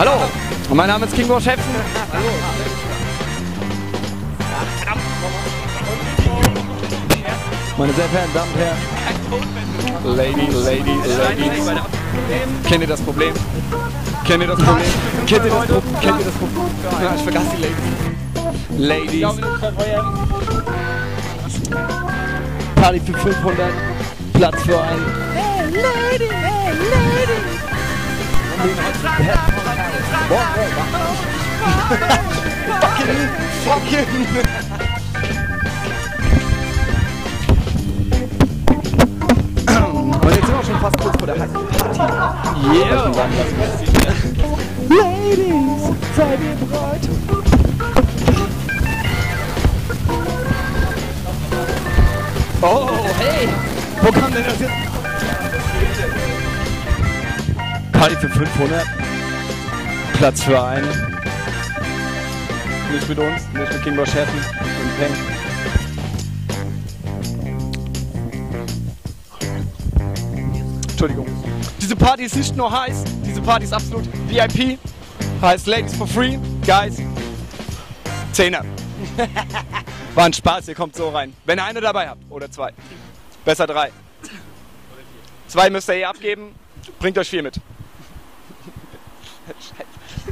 Hallo, mein Name ist Kingo Schäpfen. Meine sehr verehrten Damen und Herren. Lady, Lady, Lady. Kennt ihr das Problem? Kennt ihr das Problem? Kennt ihr das Problem? Kennt ihr das Problem? Ja, ich vergaß die Ladies. Ladies. Party für 500. Platz für einen. Hey, Lady, hey, Lady. Fucking, fucking. Und jetzt sind wir schon fast kurz vor der heißen Party. Yeah. Ladies, seid ihr bereit? Oh, hey! Wo kam denn das jetzt? Party für 500. Platz für einen. Nicht mit uns, nicht mit King Chefen und Peng. Entschuldigung. Diese Party ist nicht nur heiß, diese Party ist absolut VIP. Heißt Ladies for Free, Guys. Zehner. War ein Spaß, ihr kommt so rein. Wenn ihr eine dabei habt, oder zwei. Besser drei. Zwei müsst ihr eh abgeben, bringt euch vier mit.